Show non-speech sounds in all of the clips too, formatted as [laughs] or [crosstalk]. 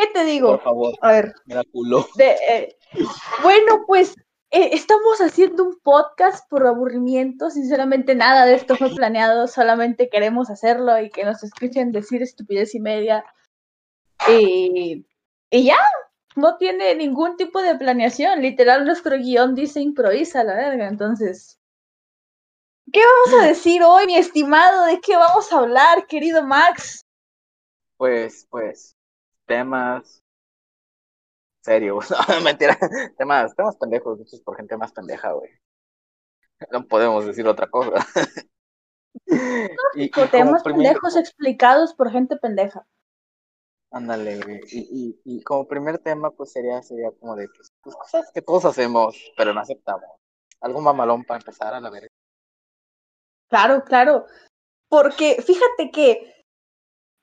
¿Qué te digo? Por favor, A ver, de, eh, bueno, pues eh, estamos haciendo un podcast por aburrimiento. Sinceramente, nada de esto fue planeado. Solamente queremos hacerlo y que nos escuchen decir estupidez y media. Y, y ya, no tiene ningún tipo de planeación. Literal, nuestro guion dice improvisa, la verga. Entonces, ¿qué vamos a decir hoy, mi estimado? ¿De qué vamos a hablar, querido Max? Pues, pues, temas serios. [laughs] No, mentira. Temas, temas pendejos, hechos por gente más pendeja, güey. No podemos decir otra cosa. [laughs] Y- Temas primer- pendejos explicados por gente pendeja. Ándale, güey. Y, y, y como primer tema, pues sería, sería como de pues, pues, cosas que todos hacemos, pero no aceptamos. Algo mamalón para empezar a la verga. Claro, claro. Porque fíjate que,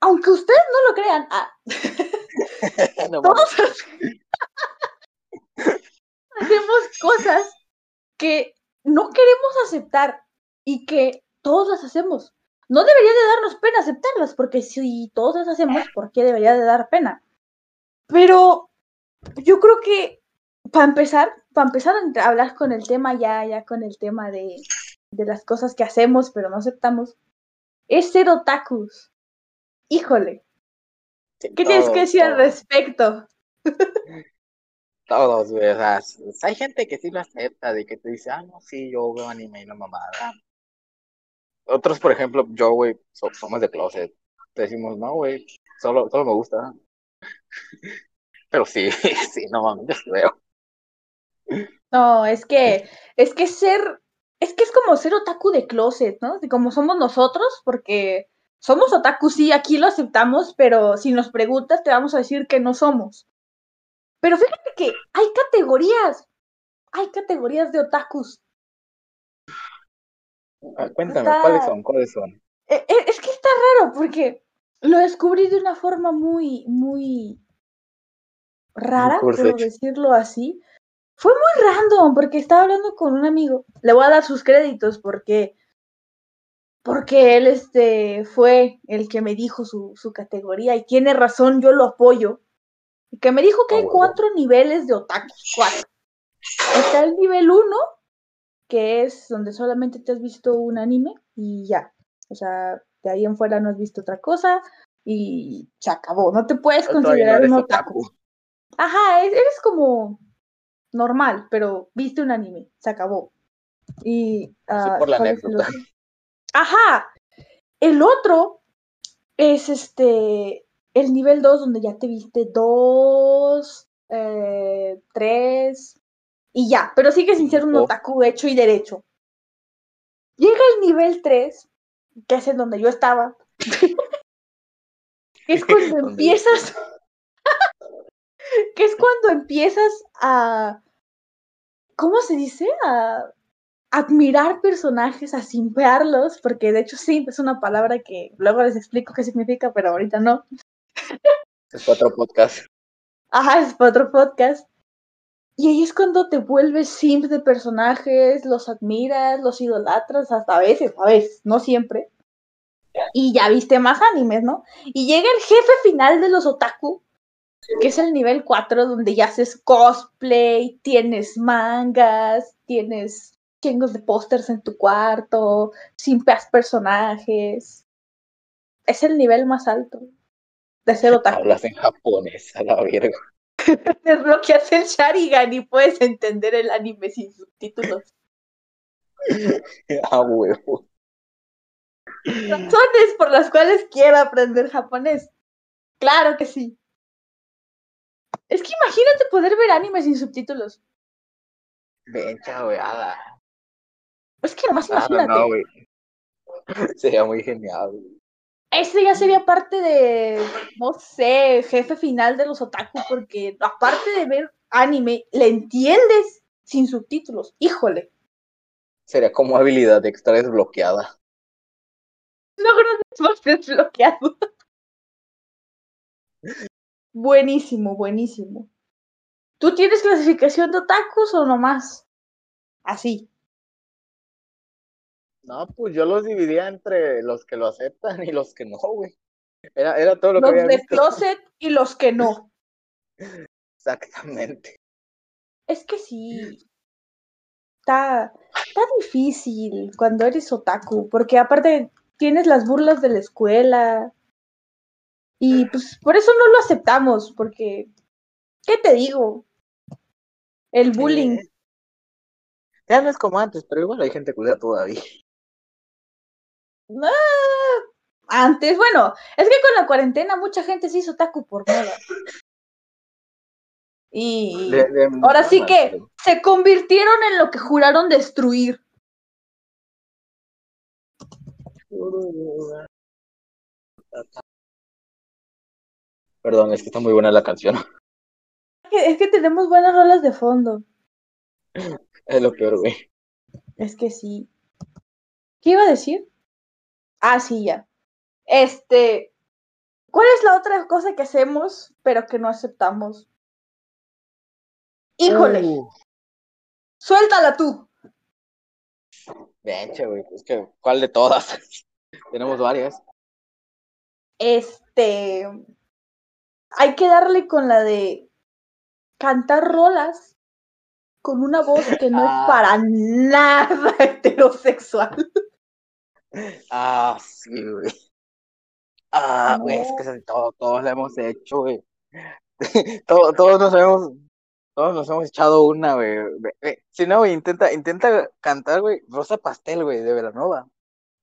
aunque ustedes no lo crean, ah, [laughs] No todos hacemos cosas que no queremos aceptar y que todos las hacemos. No debería de darnos pena aceptarlas, porque si todos las hacemos, ¿por qué debería de dar pena? Pero yo creo que para empezar, para empezar a hablar con el tema ya, ya con el tema de, de las cosas que hacemos pero no aceptamos, es ser otakus. Híjole, ¿qué tienes que decir al respecto? Todos, güey. O sea, hay gente que sí lo acepta, de que te dice, ah, no, sí, yo veo anime y la mamada. Otros, por ejemplo, yo, güey, so- somos de closet. Te decimos, no, güey, solo, solo me gusta. [laughs] Pero sí, [laughs] sí, no mames, veo. No, es que, es que ser, es que es como ser otaku de closet, ¿no? Como somos nosotros, porque somos otaku, sí, aquí lo aceptamos, pero si nos preguntas te vamos a decir que no somos. Pero fíjate que hay categorías, hay categorías de otakus. Ah, Cuéntame, Está- ¿cuáles son? ¿Cuáles son? E- e- Es que está raro, porque lo descubrí de una forma muy, muy rara, por decirlo así. Fue muy random, porque estaba hablando con un amigo. Le voy a dar sus créditos porque, porque él este, fue el que me dijo su, su categoría y tiene razón, yo lo apoyo. Y que me dijo que Ah, hay cuatro niveles de otakus, cuatro. Está el nivel uno, que es donde solamente te has visto un anime y ya. O sea, de ahí en fuera no has visto otra cosa y se acabó. No te puedes no considerar eres un otaku. otaku. Ajá, e- eres como normal, pero viste un anime, se acabó. Y Así ah, por la ¿cuál es el anécdota. Ajá. El otro es este el nivel 2 donde ya te viste dos, eh, tres y ya, pero sigue sin ser un Oh. otaku hecho y derecho. Llega el nivel 3, que es en donde yo estaba. [laughs] que es cuando empiezas [laughs] que es cuando empiezas a ¿cómo se dice? a admirar personajes, a simpearlos, porque de hecho simp es una palabra que luego les explico qué significa, pero ahorita no. Es otro podcast. Ajá, es para otro podcast. Y ahí es cuando te vuelves simp de personajes, los admiras, los idolatras, hasta a veces, a veces, no siempre. Y ya viste más animes, ¿no? Y llega el jefe final de los otaku, que es el nivel 4, donde ya haces cosplay, tienes mangas, tienes chingos de pósters en tu cuarto, simpeas personajes. Es el nivel más alto de ser [laughs] otaku. Hablas en japonés, a la verga. [laughs] Desbloqueas el Sharigan y puedes entender el anime sin subtítulos. [laughs] A huevo. Razones por las cuales quiero aprender japonés. Claro que sí. Es que imagínate poder ver anime sin subtítulos. Vencha, güey. Es que nomás Ah, no, imagínate. no. [laughs] Sería muy genial. güey. Ese ya sería parte de, no sé, jefe final de los otaku, porque aparte de ver anime, le entiendes sin subtítulos. Híjole. Sería como habilidad extra desbloqueada. [laughs] Logro más desbloqueado. [laughs] buenísimo, buenísimo. ¿Tú tienes clasificación de otakus o nomás? Así. No, pues yo los dividía entre los que lo aceptan y los que no, güey. Era, era todo lo que Los había de visto. closet y los que no. [laughs] Exactamente. Es que sí. Está, está difícil cuando eres otaku, porque aparte tienes las burlas de la escuela. Y pues por eso no lo aceptamos, porque, ¿qué te digo? El bullying. Eh, ya no es como antes, pero igual hay gente culera todavía. Ah, antes, bueno, es que con la cuarentena mucha gente se hizo otaku por moda. Y De- de- ahora sí no, que se convirtieron en lo que juraron destruir. Perdón, es que está muy buena la canción. Es que, es que tenemos buenas rolas de fondo. Es lo peor, güey. Es que sí. ¿Qué iba a decir? Ah, sí, ya. Este, ¿cuál es la otra cosa que hacemos pero que no aceptamos? Híjole, Uh, suéltala tú. bien, che, güey. Es que, ¿cuál de todas? [laughs] Tenemos varias. Este, hay que darle con la de cantar rolas con una voz que no [laughs] Ah. es para nada [laughs] heterosexual. Ah, sí, güey. Ah, güey, es que eso todo, todos lo hemos hecho, güey. [laughs] Todos, todos nos hemos, todos nos hemos echado una, güey. Si no, güey, intenta, intenta cantar, güey, Rosa Pastel, güey, de Velanova.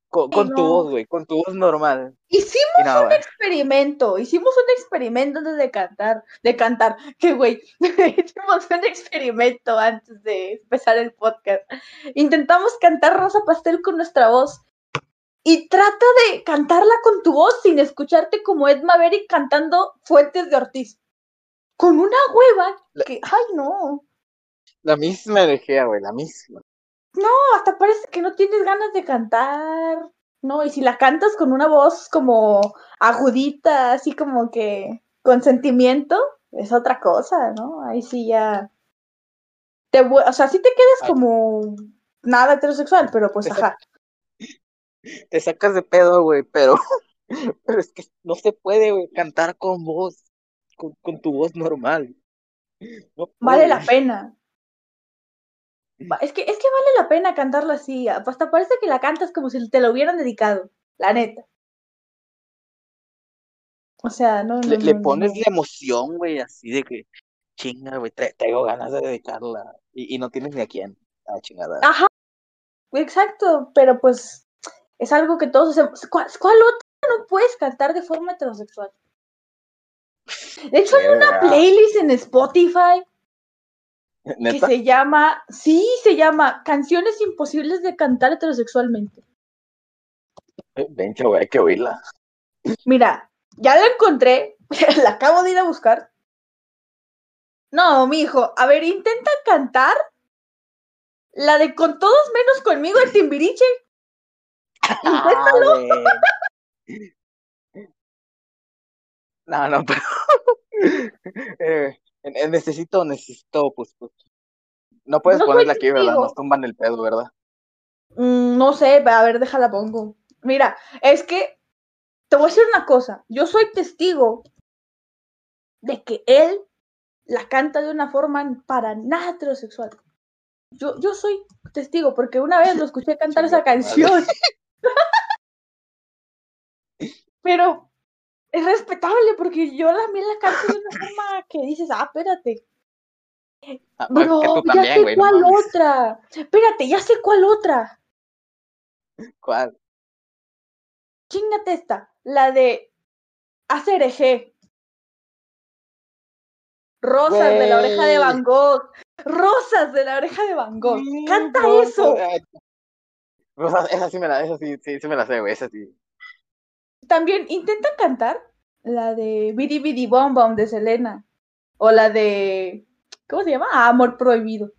Con, con tu voz, güey, con tu voz normal. Hicimos un experimento, hicimos un experimento antes de cantar, de cantar, que güey, [laughs] hicimos un experimento antes de empezar el podcast. Intentamos cantar Rosa Pastel con nuestra voz y trata de cantarla con tu voz sin escucharte como Ed Maverick cantando Fuentes de Ortiz. Con una hueva La- que, ay no, La misma energía, güey, la misma. no, hasta parece que no tienes ganas de cantar. No, y si la cantas con una voz como agudita, así como que con sentimiento, es otra cosa, ¿no? Ahí sí ya. Te, o sea, sí te quedas como nada heterosexual, pero pues ajá. Te sacas de pedo, güey, pero, [laughs] pero es que no se puede, güey, cantar con voz, con, con tu voz normal. No Vale la pena. Es que, es que vale la pena cantarla así. Hasta parece que la cantas como si te lo hubieran dedicado, la neta. O sea, no, no, Le, no, pones no. la emoción, güey, así de que, chinga, güey, tra- traigo ganas de dedicarla. Y, y no tienes ni a quién. Ah, chingada. Ajá, exacto, pero pues es algo que todos hacemos. ¿Cuál, cuál otra no puedes cantar de forma heterosexual? De hecho, hay una playlist en Spotify que se llama, sí, se llama Canciones imposibles de cantar heterosexualmente. Vencha, güey, hay que oírla. Mira, ya la encontré, [laughs] la acabo de ir a buscar. No, mijo, a ver, intenta cantar la de con todos menos conmigo el Timbiriche. [laughs] Inténtalo. No, no, pero [laughs] eh, eh, necesito, necesito, pues, pues. No puedes No ponerla aquí, ¿verdad? Nos tumban el pedo, ¿verdad? Mm, no sé, a ver, déjala pongo. Mira, es que te voy a decir una cosa. Yo soy testigo de que él la canta de una forma para nada heterosexual. Yo, yo soy testigo porque una vez lo escuché cantar esa canción. [laughs] Pero es respetable porque yo también la canto de una [laughs] forma que dices, ah, espérate. Ah, Bro, que tú ya también, sé güey, cuál otra. Espérate, ya sé cuál otra. ¿Cuál? Chingate esta, la de hacer eje. Rosas de la oreja de. Van Gogh. Rosas de la oreja de Van Gogh. Canta eso. eh, Rosa, esa sí me la, esa sí, sí, sí me la sé, güey, esa sí. También intenta cantar la de Bidi Bidi Bom Bom de Selena. O la de. ¿Cómo se llama? Ah, Amor Prohibido.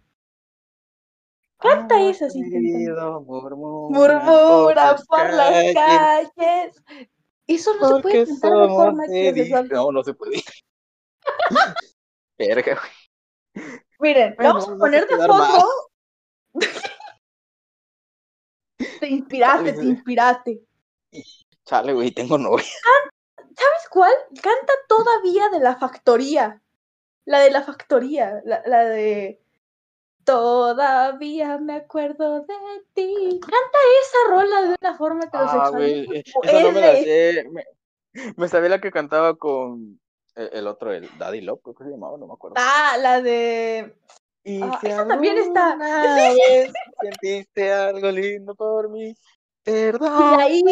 Canta esa, sí, murmura Murmura por por las calles, calles. Eso no se puede cantar de forma débiles. No, no se puede. [laughs] Verga, güey. Miren, Bueno, vamos a poner de fondo. [laughs] te inspiraste, te inspiraste. Chale, güey, tengo novia. [laughs] ¿Sabes cuál? Canta todavía de la factoría. La de la factoría, la, la de Todavía me acuerdo de ti. Canta esa rola de una forma Ah, heterosexual. güey, muy esa no me la sé. Me, me sabía la que cantaba con el, el otro, el Daddy Love, creo que se llamaba, no me acuerdo. Ah, la de. Y ah, esa también está- [laughs] vez sentiste algo lindo por mí, perdón. ahí-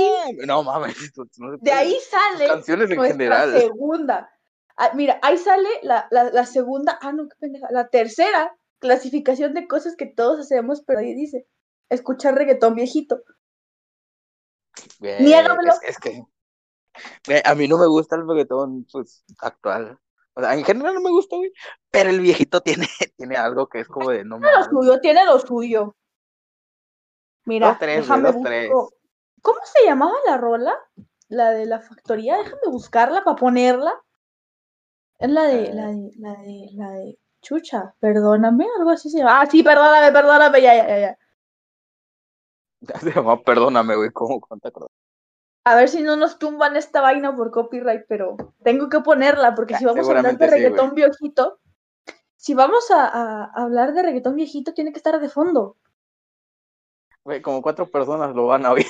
No mames, [laughs] no De ahí sale canciones en general. segunda. Ah, mira, ahí sale la, la, la segunda. Ah, no, qué pendeja. La tercera clasificación de cosas que todos hacemos, pero ahí dice: escuchar reggaetón viejito. Niégamelo. Es, es que a mí no me gusta el reggaetón pues, actual. O sea, en general no me gusta, güey. Pero el viejito tiene, [laughs] tiene algo que es como de no Tiene lo suyo, tiene lo suyo. Mira, Dos, tres, güey, déjame dos, busco. tres. ¿Cómo se llamaba la rola? La de la factoría, déjame buscarla para ponerla. Es la de, la de, la de, la de Chucha, perdóname, algo así se llama. Ah, sí, perdóname, perdóname, ya, ya, ya, ya. [laughs] Perdóname, güey, ¿cómo cuánta? A ver si no nos tumban esta vaina por copyright, pero tengo que ponerla porque si Ah, vamos a hablar de sí, reggaetón viejito, si vamos a, a hablar de reggaetón viejito, tiene que estar de fondo. Güey, como cuatro personas lo van a oír.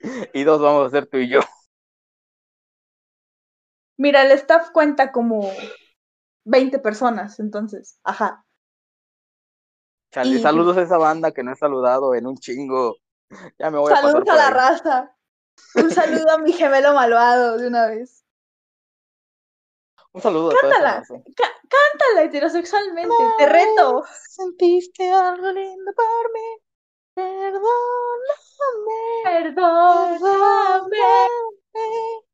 [laughs] Y dos vamos a ser tú y yo. Mira, el staff cuenta como 20 personas, entonces, ajá. Chale, Y- saludos a esa banda que no he saludado en un chingo. Ya me voy a pasar Saludos por a la ahí. raza. Un saludo a mi gemelo malvado de una vez. Un saludo a Cántala. Ca- cántala heterosexualmente, te reto. Sentiste algo lindo por mí. Perdóname. Perdóname. [laughs]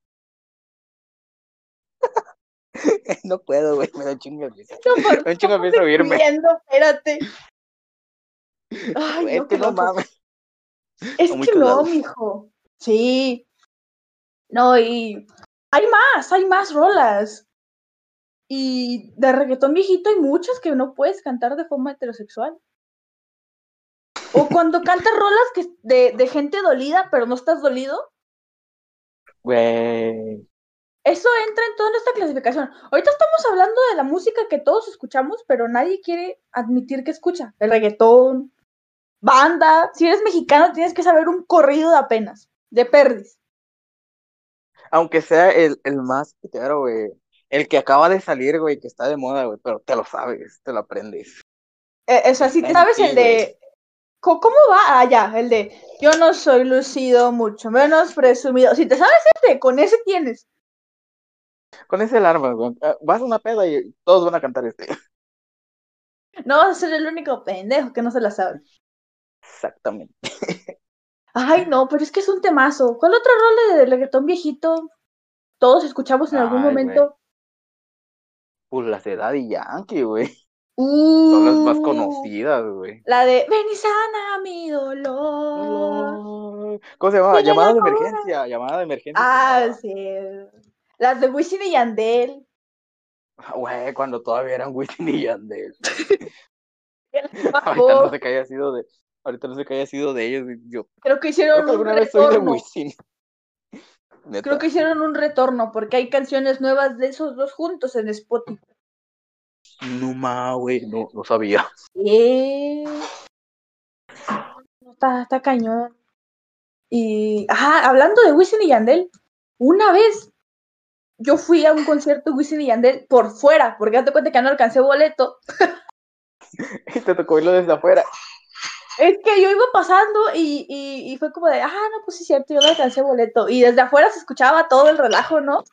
No puedo, güey, me da un chingo de. No, Me da un chingo de oírme. excluyendo, espérate. Ay, Güey, no, es que no mames. Es a que no, mijo. Sí. No, y hay más, hay más rolas. Y de reggaetón viejito hay muchas que no puedes cantar de forma heterosexual. O [laughs] cuando cantas rolas que de, de gente dolida, pero no estás dolido, Güey. eso entra en toda nuestra clasificación. Ahorita estamos hablando de la música que todos escuchamos, pero nadie quiere admitir que escucha. El reggaetón, banda. Si eres mexicano, tienes que saber un corrido de apenas, de perdis. Aunque sea el, el más pitero, güey. El que acaba de salir, güey, que está de moda, güey, pero te lo sabes, te lo aprendes. Eh, o sea, si en sabes el de. ¿Cómo cómo va? Ah, ya, el de. Yo no soy lucido, mucho menos presumido. Si te sabes ese, con ese tienes. Con ese alarma, güey. ah, Vas a una peda y todos van a cantar este. [laughs] No vas a ser el único pendejo que no se la sabe. Exactamente. Ay, no, pero es que es un temazo. ¿Cuál otra rola de reggaetón viejito? Todos escuchamos en algún Ay, momento. Pues las de Daddy Yankee, güey. Son las más Uh, conocidas, güey. La de sana mi dolor. ¿Cómo se llama? Llamada la de emergencia. Llamada de emergencia. Ah, sí. Las de Wisin y Yandel. Güey, cuando todavía eran Wisin y Yandel. [laughs] El Ahorita no sé qué haya sido de. Ahorita no sé qué haya sido de ellos. Yo Creo que creo hicieron un alguna vez soy de. Wisin. Neta. Creo que hicieron un retorno porque hay canciones nuevas de esos dos juntos en Spotify. No ma, güey, no, no sabía. Eh, Está, está cañón. Y, ajá, hablando de Wisin y Yandel, una vez yo fui a un concierto de Wisin y Yandel por fuera, porque date cuenta que no alcancé boleto. [laughs] Y te tocó irlo desde afuera. Es que yo iba pasando y, y, y fue como de, ah, no, pues sí cierto, yo no alcancé boleto. Y desde afuera se escuchaba todo el relajo, ¿no?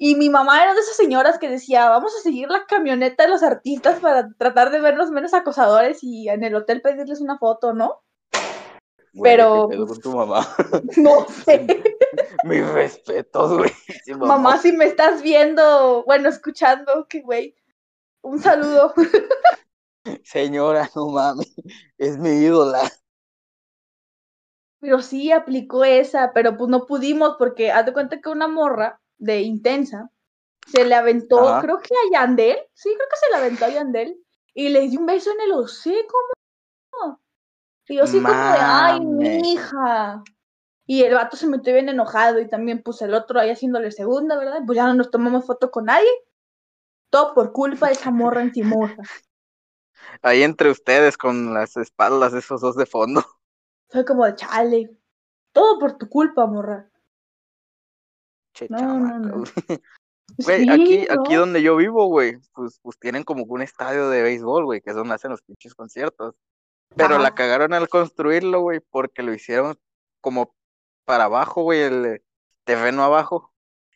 Y mi mamá era de esas señoras que decía, vamos a seguir la camioneta de los artistas para tratar de verlos menos acosadores y en el hotel pedirles una foto, ¿no? Güey, Pero, ¿qué pedo pues, con tu mamá? No sé. [laughs] Mis respetos, güey. Sí, Mamá, si me estás viendo, bueno, escuchando, que güey. Un saludo. [laughs] Señora, no mames. Es mi ídola. Pero sí aplicó esa, pero pues no pudimos porque haz de cuenta que una morra de intensa se le aventó, Ajá. creo que a Yandel, sí, creo que se le aventó a Yandel y le dio un beso en el hocico. ¿no? Y yo así como de, ay, Mames. mija. Y el vato se metió bien enojado y también pues el otro ahí haciéndole segunda, ¿verdad? Pues ya no nos tomamos foto con nadie. Todo por culpa de esa morra encimosa. Ahí entre ustedes con las espaldas de esos dos de fondo. [laughs] Fue como de chale. Todo por tu culpa, morra. Che, No, chamaca, no, no. [laughs] güey. Sí, aquí, aquí donde yo vivo, güey, pues, pues tienen como un estadio de béisbol, güey, que es donde hacen los pinches conciertos. Pero la cagaron al construirlo, güey, porque lo hicieron como para abajo, güey, el terreno abajo.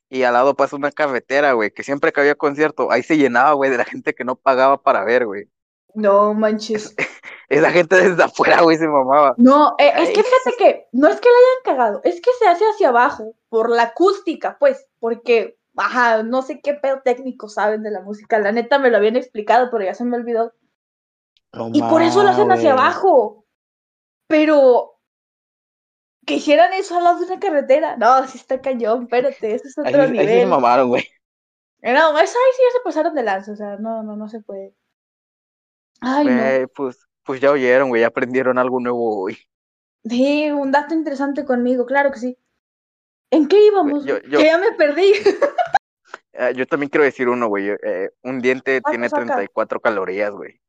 Y al lado pasa una carretera, güey, que siempre que había concierto, ahí se llenaba, güey, de la gente que no pagaba para ver, güey. No manches. [laughs] Esa gente desde afuera, güey, se mamaba. No, eh, es que fíjate que no es que la hayan cagado, es que se hace hacia abajo por la acústica, pues, porque, ajá, no sé qué pedo técnico saben de la música. La neta me lo habían explicado, pero ya se me olvidó. No Y por eso lo hacen hacia abajo. Pero que hicieran eso al lado de una carretera. No, sí está cañón, espérate, eso es Ahí, otro ahí sí se nivel. mamaron, güey. Eh, No, eso ahí sí ya se pasaron de lanza, o sea, no, no, no se puede. Ay, no. Güey, pues, pues ya oyeron, güey, ya aprendieron algo nuevo hoy. Sí, un dato interesante conmigo, claro que sí. ¿En qué íbamos? yo- yo- Que ya me perdí. Eh, [laughs] yo también quiero decir uno, güey. eh, un diente Ah, tiene pues, saca. 34 calorías, güey.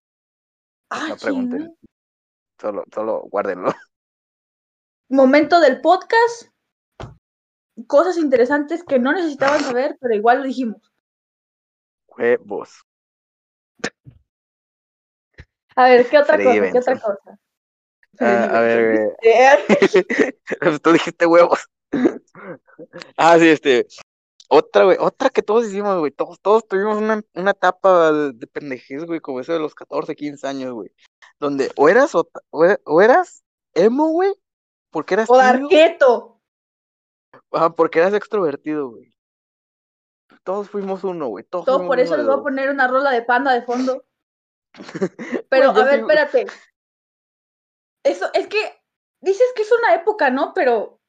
Ah, No pregunten. chinga. Solo, solo guárdenlo. [laughs] Momento del podcast. Cosas interesantes que no necesitaban saber, pero igual lo dijimos. Huevos. A ver, ¿qué otra Freddy cosa? ¿Qué otra cosa? Ah, a ver, Eh, [laughs] [laughs] Tú dijiste huevos. ah, sí, este. Otra, güey, otra que todos hicimos, güey. Todos, todos tuvimos una, una etapa de, de pendejez, güey, como eso de los 14, 15 años, güey. Donde o eras, o, o era- o eras emo, güey, porque eras O Darqueto. ajá, porque eras extrovertido, güey. Todos fuimos uno, güey. Todos fuimos por eso uno les voy a poner una rola de panda de fondo. [laughs] Pero, a ver, sí- espérate. Eso, es que dices que es una época, ¿no? Pero,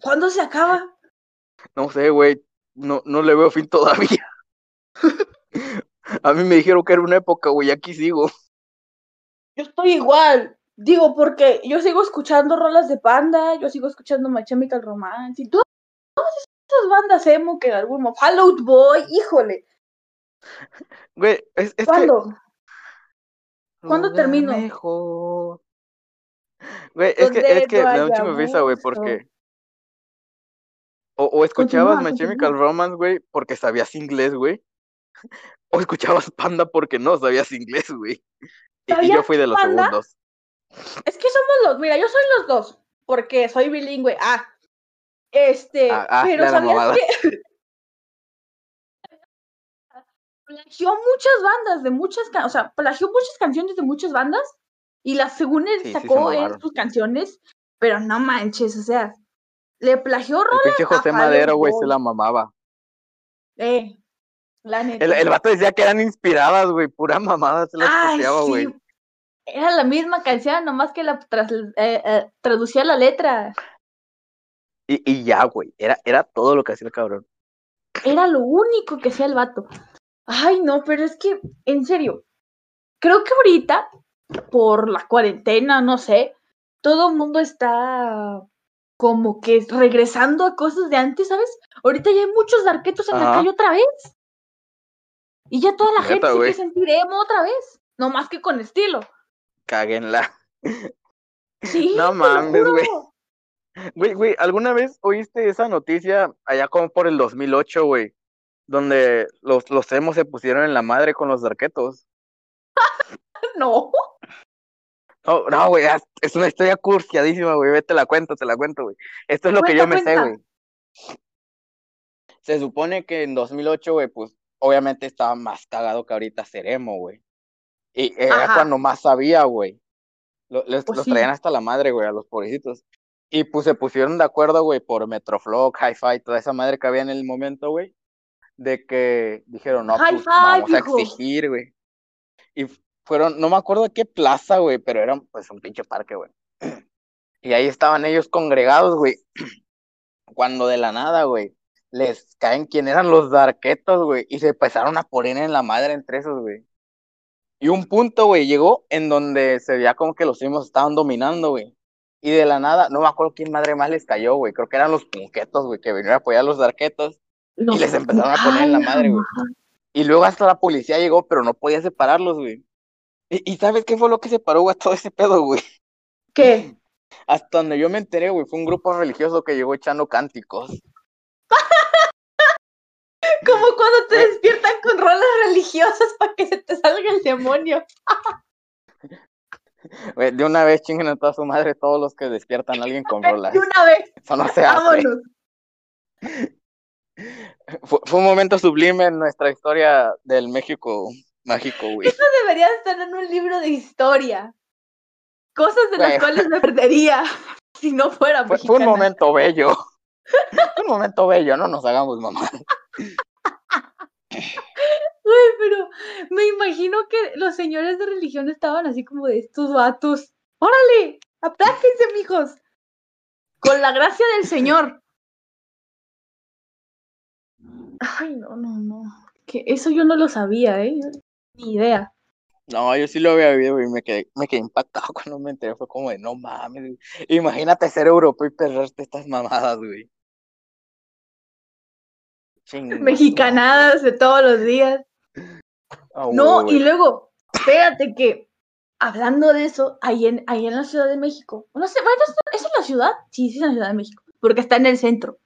¿cuándo se acaba? No sé, güey. No, no le veo fin todavía. [laughs] A mí me dijeron que era una época, güey. Aquí sigo. Yo estoy igual. Digo, porque yo sigo escuchando rolas de panda, yo sigo escuchando My Chemical Romance y todas, esas bandas emo que en algún momento. Fall Out Boy, híjole. Güey, es, es que. ¿Cuándo? ¿Cuándo Lo termino? mejor. Güey, es que, es que me da un haya chingo de risa, güey, porque. O, o escuchabas Continúa, My Chemical Romance, güey, porque sabías inglés, güey. O escuchabas Panda porque no sabías inglés, güey. Y, y yo ¿Sabías fui de los Panda? segundos. Es que somos los, mira, yo soy los dos, porque soy bilingüe. Ah, este, Ah, ah, pero ¿sabías que plagió muchas bandas de muchas, o sea, plagió muchas canciones de muchas bandas y las según él Sí, sí se sacó en sus canciones, pero no manches, o sea, le plagió El rolas pinche a José Madero, güey, se la mamaba. Eh, la neta. El, el vato decía que eran inspiradas, güey, pura mamada se las Ay, copiaba, sí. güey. Era la misma canción, nomás que la tras- eh, eh, traducía la letra. Y, y ya, güey, era, era todo lo que hacía el cabrón. Era lo único que hacía el vato. Ay, no, pero es que, en serio, creo que ahorita, por la cuarentena, no sé, todo el mundo está como que regresando a cosas de antes, ¿sabes? Ahorita ya hay muchos darquetos en la calle otra vez. Y ya toda la gente se güey. quiere sentir emo otra vez. No más que con estilo. Cáguenla. Sí, [laughs] No mames, güey. Güey, güey, ¿alguna vez oíste esa noticia allá como por el 2008, güey? Donde los, los emos se pusieron en la madre con los darquetos. [laughs] No. No, no, güey, es- una historia cursiadísima, güey. Vete, la cuento, te la cuento, güey. Esto es lo que yo Cuenta, me sé, güey. Se supone que en 2008, güey, pues obviamente estaba más cagado que ahorita ser emo, güey. Y era Ajá. cuando más sabía, güey. Pues los sí. traían hasta la madre, güey, a los pobrecitos. Y pues se pusieron de acuerdo, güey, por Metroflog, Hi-Fi, toda esa madre que había en el momento, güey. De que dijeron, no, pues vamos a exigir, güey. Y fueron, no me acuerdo de qué plaza, güey, pero era pues un pinche parque, güey. [clears throat] Y ahí estaban ellos congregados, güey. [clears throat] Cuando de la nada, güey, les caen quién eran los darquetos, güey, y se empezaron a poner en la madre entre esos, güey. Y un punto, güey, llegó en donde se veía como que los primos estaban dominando, güey. Y de la nada, no me acuerdo quién madre más les cayó, güey. Creo que eran los punquetos, güey, que venían a apoyar a los darquetos. Los- les empezaron a poner en la madre, güey. Y luego hasta la policía llegó, pero no podía separarlos, güey. ¿Y, sabes qué fue lo que separó, a todo ese pedo, güey? ¿Qué? [laughs] Hasta donde yo me enteré, güey, fue un grupo religioso que llegó echando cánticos. [laughs] Como cuando te despiertan con rolas religiosas [laughs] para que se te salga el demonio. de una vez chinguen a toda su madre todos los que despiertan a alguien con rolas. De una vez. Eso no se hace. Fue, un momento sublime en nuestra historia del México mágico, güey. Eso debería estar en un libro de historia. Cosas de las cuales me perdería [laughs] si no fuera fue, fue un momento bello. [laughs] fue un momento bello, no nos hagamos mamá. Güey, pero me imagino que los señores de religión estaban así como de estos vatos. ¡Órale! ¡Apláquense, mijos! Con la gracia del Señor. Ay, no, no, no. Que eso yo no lo sabía, ¿eh? Ni idea. No, yo sí lo había visto y me quedé, me quedé impactado [laughs] cuando me enteré. Fue como de, no mames. Imagínate ser europeo y perderte estas mamadas, güey. Mexicanadas de todos los días. No, y luego, espérate que, hablando de eso, ahí en, ahí en la Ciudad de México, no sé, bueno, ¿es en la ciudad? Sí, sí, es en la Ciudad de México, porque está en el centro.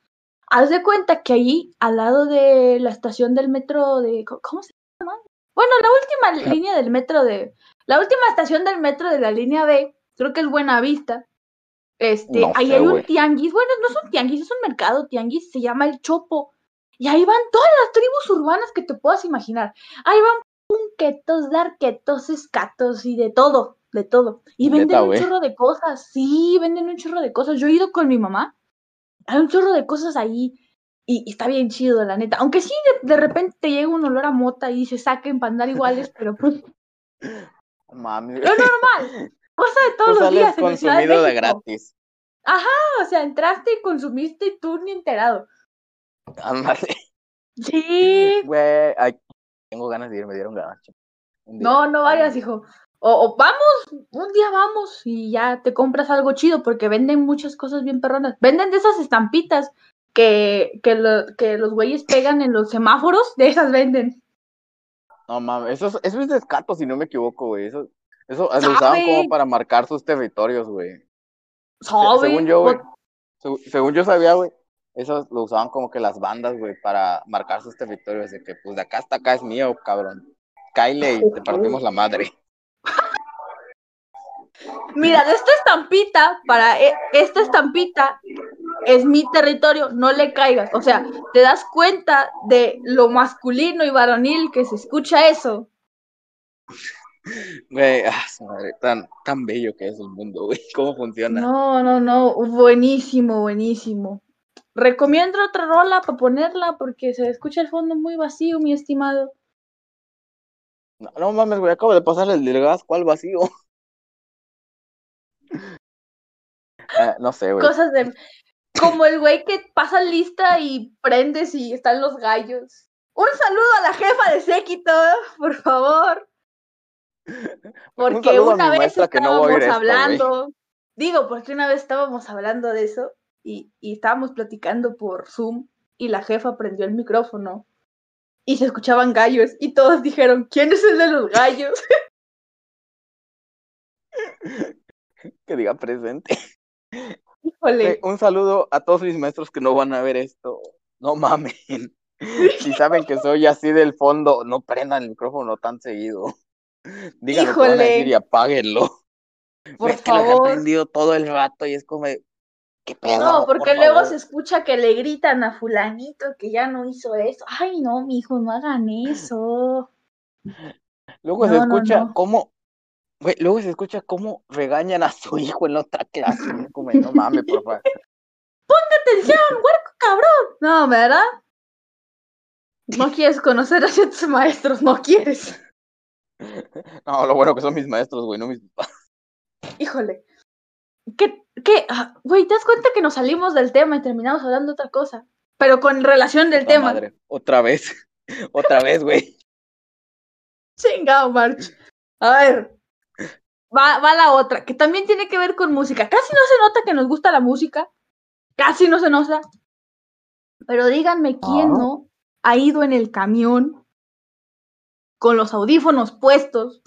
Haz de cuenta que ahí, al lado de la estación del metro de, ¿cómo se llama? Bueno, la última línea del metro de, la última estación del metro de la línea B, creo que es Buena Vista. Este, ahí hay un tianguis, bueno, no es un tianguis, es un mercado tianguis, se llama El Chopo. Y ahí van todas las tribus urbanas que te puedas imaginar. Ahí van punquetos, darquetos, escatos y de todo, de todo. Y venden un chorro de cosas, sí, venden un chorro de cosas. Yo he ido con mi mamá, hay un chorro de cosas ahí y, está bien chido, la neta. Aunque sí, de, repente te llega un olor a mota y se saquen para andar iguales, pero pues... [laughs] Mami. Lo normal. Cosa de todos los días. consumido de, de gratis. Ajá, o sea, entraste y consumiste y tú ni enterado. Ándale. Sí. Güey, tengo ganas de ir, me dieron ganas. No, no vayas, hijo. O, vamos, un día vamos y ya te compras algo chido porque venden muchas cosas bien perronas. Venden de esas estampitas que, que, que los güeyes pegan en los semáforos, de esas venden. No mames, eso, eso es descato, si no me equivoco, güey. Eso, eso lo usaban como para marcar sus territorios, güey. Según yo, güey. Según yo sabía, güey, eso lo usaban como que las bandas, güey, para marcar sus territorios, de que pues de acá hasta acá es mío, cabrón. Kyle y te partimos la madre. Mira, de esta estampita, para e, esta estampita es mi territorio, no le caigas. O sea, te das cuenta de lo masculino y varonil que se escucha eso. Güey, ah, madre, tan, tan bello que es el mundo, güey. [laughs] ¿Cómo funciona? No, no, no, buenísimo, buenísimo. Recomiendo otra rola para ponerla porque se escucha el fondo muy vacío, mi estimado. No, mames, güey, acabo de pasar el del gas, ¿cuál vacío? [laughs] Ah, no sé, güey. Cosas de. [laughs] Como el güey que pasa lista y prendes y están los gallos. Un saludo a la jefa de Séquito, por favor. Porque una vez estábamos hablando. digo, porque una vez estábamos hablando de eso y, estábamos platicando por Zoom y la jefa prendió el micrófono y se escuchaban gallos y todos dijeron, ¿quién es el de los gallos? [laughs] que diga presente. Híjole. Un saludo a todos mis maestros que no van a ver esto. No mamen. [laughs] Si saben que soy así del fondo, no prendan el micrófono tan seguido. Díganlo que van a decir y apáguenlo. Por favor. Lo he prendido todo el rato y es como, no, porque luego se escucha que le gritan a fulanito que ya no hizo eso. Ay, no, mi hijo, no hagan eso. Luego se escucha cómo, luego se escucha cómo regañan a su hijo en la otra clase. Como, no mames, por favor. Ponga atención, huerco cabrón. No, ¿verdad? No [laughs] quieres conocer a ciertos maestros, no quieres. No, lo bueno que son mis maestros, güey, no mis [laughs] papás. Híjole. ¿Qué, qué, ah, güey, te das cuenta que nos salimos del tema y terminamos hablando de otra cosa? Pero con relación del tema. Otra vez, [laughs] otra vez, güey. Chingado, March. A ver, va, va la otra, que también tiene que ver con música. Casi no se nota que nos gusta la música. Casi no se nota. Pero díganme quién ah. no ha ido en el camión con los audífonos puestos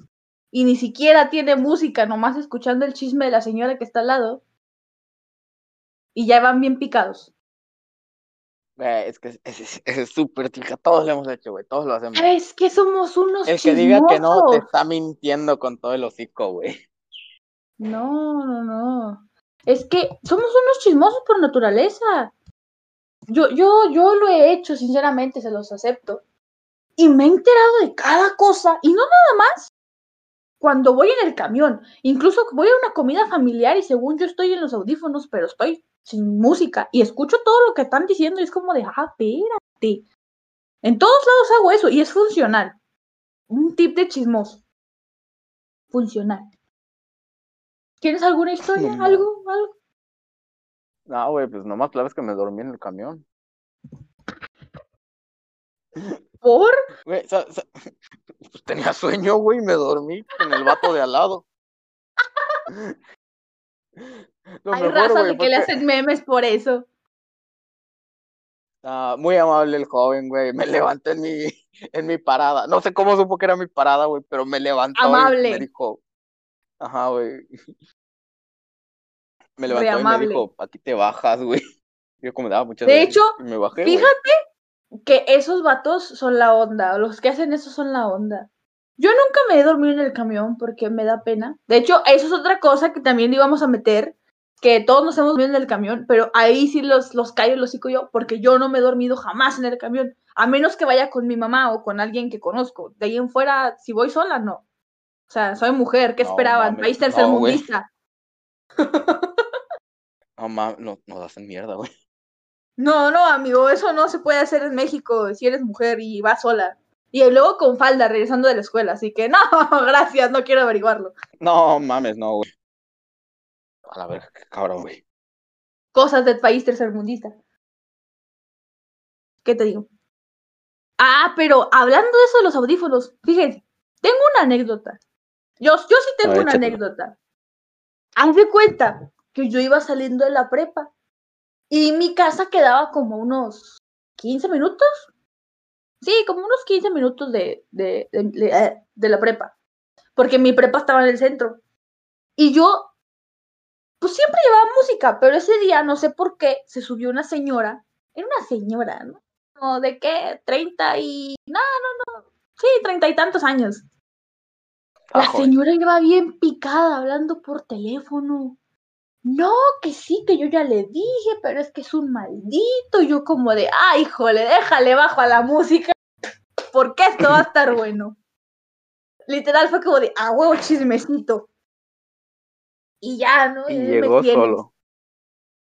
y ni siquiera tiene música, nomás escuchando el chisme de la señora que está al lado. Y ya van bien picados. Es que es súper tica, todos lo hemos hecho, güey, todos lo hacemos. Es que somos unos El que diga que no te está mintiendo con todo el hocico, güey. No, no, no. Es que somos unos chismosos por naturaleza. Yo, yo, yo lo he hecho, sinceramente, se los acepto. Y me he enterado de cada cosa, y no nada más cuando voy en el camión. Incluso voy a una comida familiar y según yo estoy en los audífonos, pero estoy sin música y escucho todo lo que están diciendo y es como de, ah, espérate. En todos lados hago eso y es funcional. Un tip de chismoso. Funcional. ¿Tienes alguna historia? ¿Algo? ¿Algo? No, güey, pues nomás la vez que me dormí en el camión. ¿Por? Güey, [laughs] pues tenía sueño, güey, y me dormí con el vato de al lado. [laughs] [laughs] Hay raza de que le hacen memes por eso. Ah, muy amable el joven, güey. Me levanté en mi, [laughs] en mi parada. No sé cómo supo que era mi parada, güey, pero me levantó amable. y me dijo, ajá, güey. [laughs] Me levantó y me dijo, aquí te bajas, güey. Yo como daba ah, muchas De hecho, fíjate que esos vatos son la onda. Los que hacen eso son la onda. Yo nunca me he dormido en el camión porque me da pena. De hecho, eso es otra cosa que también íbamos a meter, que todos nos hemos dormido en el camión, pero ahí sí los, los callo los hocico yo, porque yo no me he dormido jamás en el camión, a menos que vaya con mi mamá o con alguien que conozco. De ahí en fuera, si voy sola, no. O sea, soy mujer, ¿qué esperaban? País tercermundista. [laughs] No, mames, no, nos hacen mierda, güey. No, no, amigo, eso no se puede hacer en México si eres mujer y vas sola. Y luego con falda, regresando de la escuela. Así que [laughs] no, gracias, no quiero averiguarlo. No mames, no, güey. A la verga, qué cabrón, güey. Cosas del país tercermundista. ¿Qué te digo? Ah, pero hablando de eso de los audífonos, fíjense, tengo una anécdota. Yo, yo sí tengo una anécdota. Haz de cuenta que yo iba saliendo de la prepa y mi casa quedaba como unos 15 minutos Sí, como unos 15 minutos de, de, eh, de, la prepa. Porque mi prepa estaba en el centro. Y yo, pues siempre llevaba música, pero ese día, no sé por qué, se subió una señora. Era una señora, ¿no? ¿no? ¿De qué? 30 y... No, no, no. Sí, treinta y tantos años. La señora iba bien picada hablando por teléfono. No, que sí, que yo ya le dije, pero es que es un maldito. Y yo como de, ay, híjole, déjale bajo a la música, porque esto va a estar bueno. Literal fue como de, ah, huevo chismecito. Y ya, ¿no? Y llegó solo.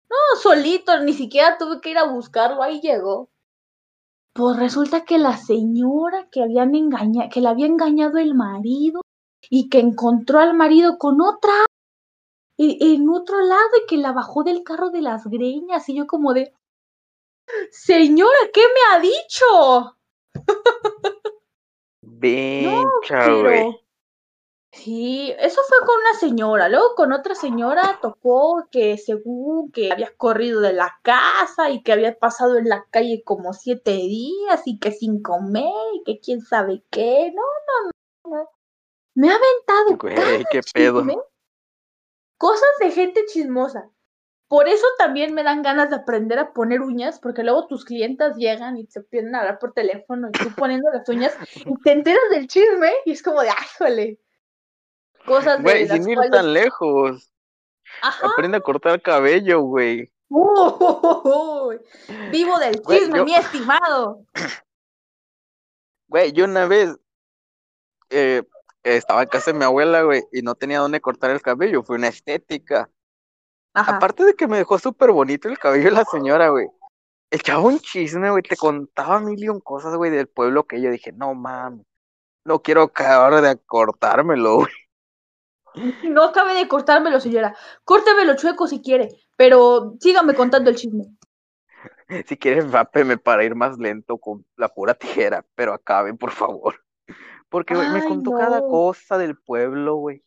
No, solito, ni siquiera tuve que ir a buscarlo, ahí llegó. Pues resulta que la señora que habían engañado, que le había engañado el marido y que encontró al marido con otra en otro lado y que la bajó del carro de las greñas y yo como de, señora, ¿qué me ha dicho? [laughs] Venga, Sí, eso fue con una señora, luego con otra señora tocó que según que había corrido de la casa y que había pasado en la calle como siete días y que sin comer y que quién sabe qué, no, no, no, Me ha aventado. Güey, qué pedo. Cosas de gente chismosa. Por eso también me dan ganas de aprender a poner uñas, porque luego tus clientas llegan y se piden a hablar por teléfono y tú poniendo las uñas y te enteras del chisme y es como de, ¡ay, Cosas de Güey, sin ir tan lejos. Aprende a cortar cabello, güey. vivo del chisme, mi estimado. Güey, yo una vez eh, estaba en casa de mi abuela, güey, y no tenía dónde cortar el cabello, fue una estética. Aparte de que me dejó súper bonito el cabello la señora, güey. Echaba un chisme, güey, te contaba mil y cosas, güey, del pueblo que yo dije, no mames, no quiero acabar de cortármelo, güey. No acabe de cortármelo, señora. Córtemelo chueco si quiere, pero sígame contando el chisme. Si quieres, vápeme para ir más lento con la pura tijera, pero acabe, por favor. Porque, güey, me contó cada cosa del pueblo, güey.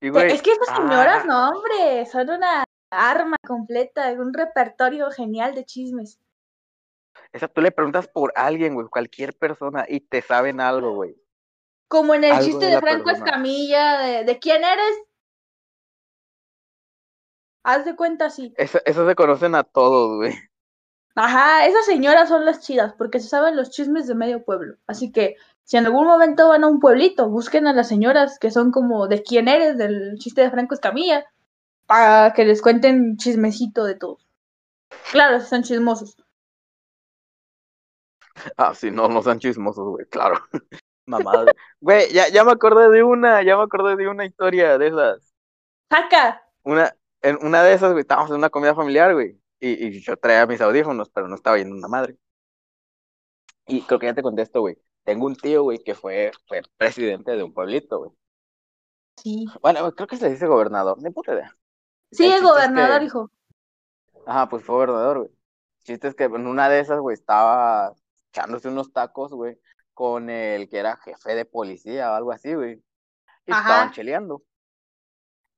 es que estas señoras, ah. no, hombre, son una arma completa, un repertorio genial de chismes. Esa, tú le preguntas por alguien, güey, cualquier persona, y te saben algo, güey. Como en el Algo chiste de Franco persona. Escamilla, de, ¿de quién eres? Haz de cuenta así. Eso, eso se conocen a todos, güey. Ajá, esas señoras son las chidas, porque se saben los chismes de medio pueblo. Así que, si en algún momento van a un pueblito, busquen a las señoras que son como de quién eres, del chiste de Franco Escamilla, para que les cuenten chismecito de todos. Claro, si son chismosos. Ah, sí, no, no sean chismosos, güey, claro. [laughs] Mamá, güey, ya, ya me acordé de una, ya me acordé de una historia de esas. ¡Saca! Una, en una de esas, güey, estábamos en una comida familiar, güey, y, y yo traía mis audífonos, pero no estaba yendo una madre. Y creo que ya te contesto, güey. Tengo un tío, güey, que fue, fue presidente de un pueblito, güey. Sí. Bueno, creo que se dice gobernador, ni puta idea. Sí, El es gobernador, que- hijo. Ajá, pues fue gobernador, güey. Chiste es que en una de esas, güey, estaba echándose unos tacos, güey, con el que era jefe de policía o algo así, güey. Y Ajá. estaban cheleando.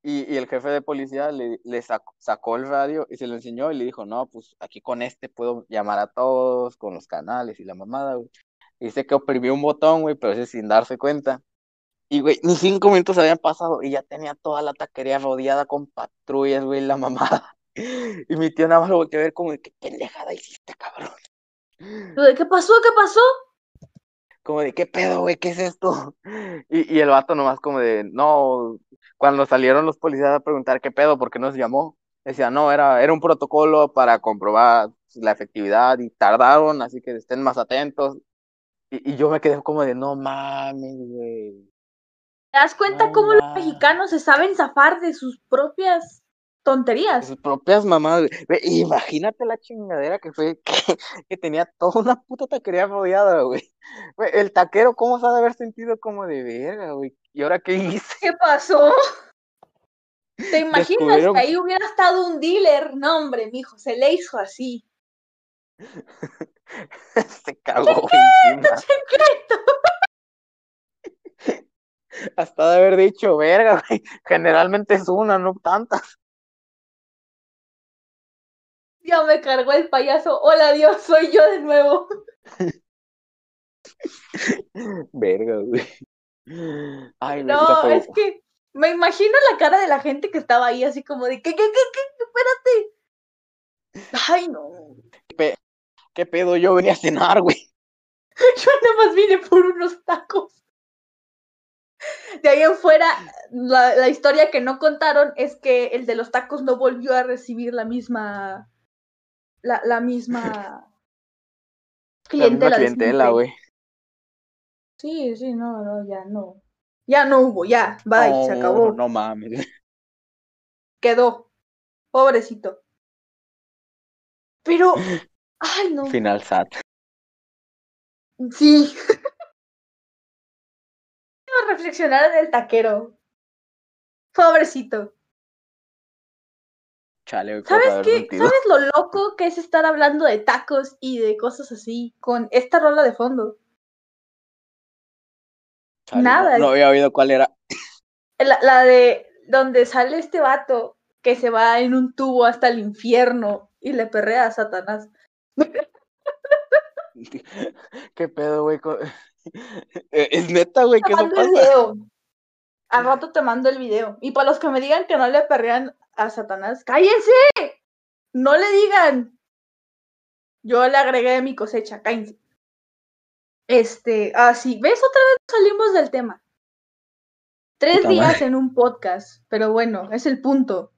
Y, y el jefe de policía le, le sacó, sacó el radio y se lo enseñó y le dijo, no, pues aquí con este puedo llamar a todos, con los canales y la mamada, güey. Y dice que oprimió un botón, güey, pero ese sin darse cuenta. Y, güey, ni cinco minutos habían pasado y ya tenía toda la taquería rodeada con patrullas, güey, la mamada. [laughs] Y mi tío nada más lo volteó a ver como de, ¿qué pendejada hiciste, cabrón? ¿Qué pasó? ¿Qué pasó? Como de, ¿qué pedo, güey? ¿Qué es esto? [laughs] Y, y el vato nomás como de, no, cuando salieron los policías a preguntar qué pedo, ¿por qué nos llamó? Decía, no, era, era un protocolo para comprobar la efectividad y tardaron, así que estén más atentos. Y, y yo me quedé como de, no mames, güey. ¿Te das cuenta No cómo los mexicanos se saben zafar de sus propias tonterías? Sus propias mamás, güey. Güey, Imagínate la chingadera que fue, [laughs] que, que tenía toda una puta taquería rodeada, güey. Güey, El taquero, ¿cómo se ha de haber sentido como de verga, güey? ¿Y ahora qué hice? ¿Qué pasó? ¿Te [laughs] imaginas Descubrieron- que ahí hubiera estado un dealer? No, hombre, mijo, se le hizo así. [laughs] Se cagó encima. [laughs] ¡Secreto! [laughs] Hasta de haber dicho, verga, güey. Generalmente es una, no tantas. Ya me cargó el payaso. Hola Dios, soy yo de nuevo. Verga, güey. Ay, No, es que me imagino la cara de la gente que estaba ahí así como de, ¿qué, qué, qué, qué? Espérate. Ay, no. ¿Qué pedo? Yo venía a cenar, güey. [laughs] Yo nada más vine por unos tacos. De ahí en fuera, la, la historia que no contaron es que el de los tacos no volvió a recibir la misma. La, la misma. [laughs] La misma Clientela. clientela, güey. Sí, sí, no, no, ya no. Ya no hubo, ya, bye, se acabó. No mames. Quedó. Pobrecito. Pero. [laughs] Ay, no. Final SAT. Sí. [laughs] Quiero reflexionar en el taquero. Pobrecito. Chale, ¿Sabes qué? ¿Sabes lo loco que es estar hablando de tacos y de cosas así con esta rola de fondo? Chale, nada. No, no había oído cuál era. La, la de donde sale este vato que se va en un tubo hasta el infierno y le perrea a Satanás. [laughs] ¿Qué pedo, güey? [laughs] Eh, Es neta, güey, mando el pasa. video. Al rato te mando el video. Y para los que me digan que no le perrean a Satanás, ¡cállense! No le digan. Yo le agregué mi cosecha, cállense. Este, ah, sí, ¿ves? Otra vez salimos del tema. Tres Puta días madre. en un podcast, pero bueno, es el punto.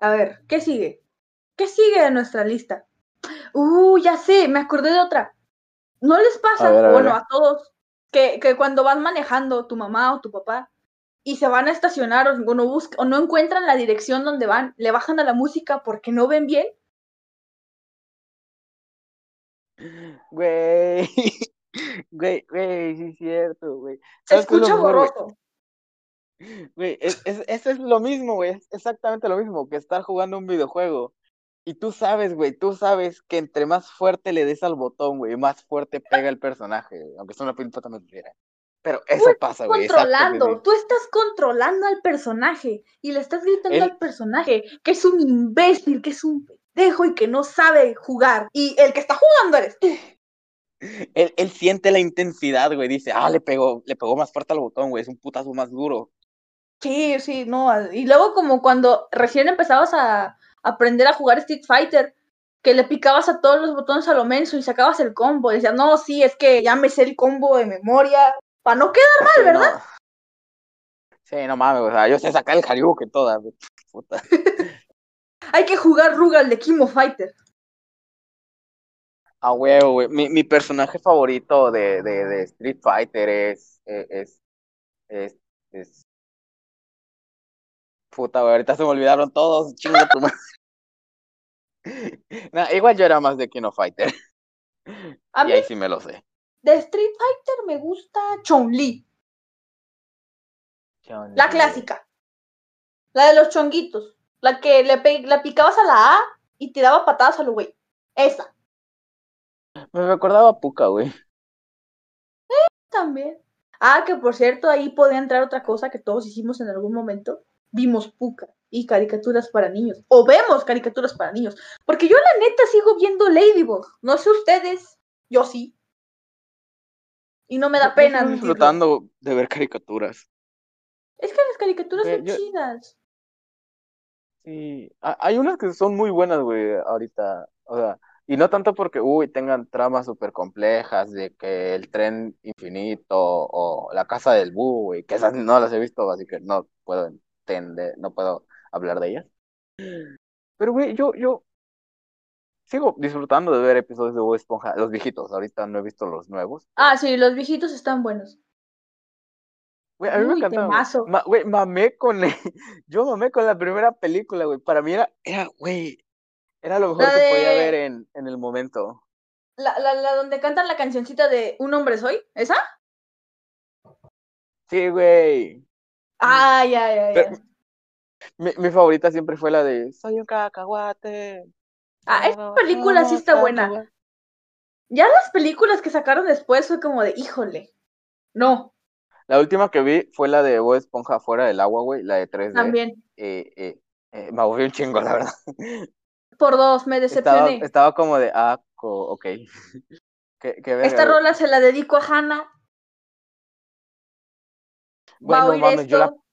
A ver, ¿qué sigue? ¿Qué sigue de nuestra lista? Uh, ya sé, me acordé de otra. ¿No les pasa, A ver, a ver, bueno, a ver. a todos, que, que cuando van manejando tu mamá o tu papá y se van a estacionar o no, busc- o no encuentran la dirección donde van, le bajan a la música porque no ven bien? Güey. [laughs] Güey, güey, sí es cierto, güey. Se ¿Sabes qué es escucha borroso. Güey, es, es, eso es lo mismo, güey. Es exactamente lo mismo que estar jugando un videojuego. Y tú sabes, güey, tú sabes que entre más fuerte le des al botón, güey, más fuerte pega el personaje, aunque sea una puta mentira. Pero eso pasa, güey. controlando, tú estás controlando al personaje y le estás gritando Él- al personaje que es un imbécil, que es un pendejo y que no sabe jugar. Y el que está jugando eres tú. [laughs] Él, él siente la intensidad, güey. Dice, ah, le pegó, le pegó más fuerte al botón, güey. Es un putazo más duro. Sí, sí, no. Y luego como cuando recién empezabas a aprender a jugar Street Fighter, que le picabas a todos los botones a lo menso y sacabas el combo. Y decías, no, sí, es que ya me sé el combo de memoria. Para no quedar mal, Sí, ¿verdad? no. Sí, no mames, o sea, yo sé sacar el Haryuken toda, güey. [laughs] Puta. Hay que jugar Rugal de Kimo Fighter. A huevo, güey. Mi, mi personaje favorito de, de, de Street Fighter es, eh, es, es, es, Puta, güey, ahorita se me olvidaron todos, chinga tu [laughs] madre. [laughs] Nah, igual yo era más de Kino Fighter, A [laughs] y mí ahí sí me lo sé. de Street Fighter me gusta Chun-Li, la clásica. La de los chonguitos. La que le, pe- la picabas a la A y te daba patadas a lo güey. Esa Me recordaba a Puka, güey. también. Ah, que por cierto, ahí podía entrar otra cosa que todos hicimos en algún momento. Vimos Puka y caricaturas para niños. O vemos caricaturas para niños. Porque yo la neta sigo viendo Ladybug. No sé ustedes. Yo sí. Y no me da yo pena admitirlo. disfrutando de ver caricaturas. Es que las caricaturas son yo- chidas. Sí, ha- hay unas que son muy buenas, güey, ahorita. O sea, y no tanto porque, uy, tengan tramas súper complejas de que el tren infinito o la casa del búho, güey, que esas no las he visto, así que no puedo entender, no puedo hablar de ellas. Pero, güey, yo, yo sigo disfrutando de ver episodios de Bob Esponja, los viejitos, ahorita no he visto los nuevos. Ah, sí, los viejitos están buenos. Güey, a mí me encantaba. temazo. Ma- güey, mamé con, [laughs] yo mamé con la primera película, güey. Para mí era, era, güey, era lo mejor que podía ver en, en el momento. La, la, la donde cantan la cancioncita de Un hombre soy, ¿esa? Sí, güey. Ah, ya, ya, ya. Mi, mi favorita siempre fue la de Soy un cacahuate. Ah, esa película sí está buena. Ya las películas que sacaron después fue como de, híjole. No, La última que vi fue la de Bob Esponja fuera del agua, güey, la de 3D. también. Eh, eh, eh, me aburrí un chingo, la verdad. Por dos, me decepcioné. estaba como de, ah, co- ok. [laughs] Qué, qué verga, Esta rola se la dedico a Hannah. Va a Bueno, oír mames, yo la esto.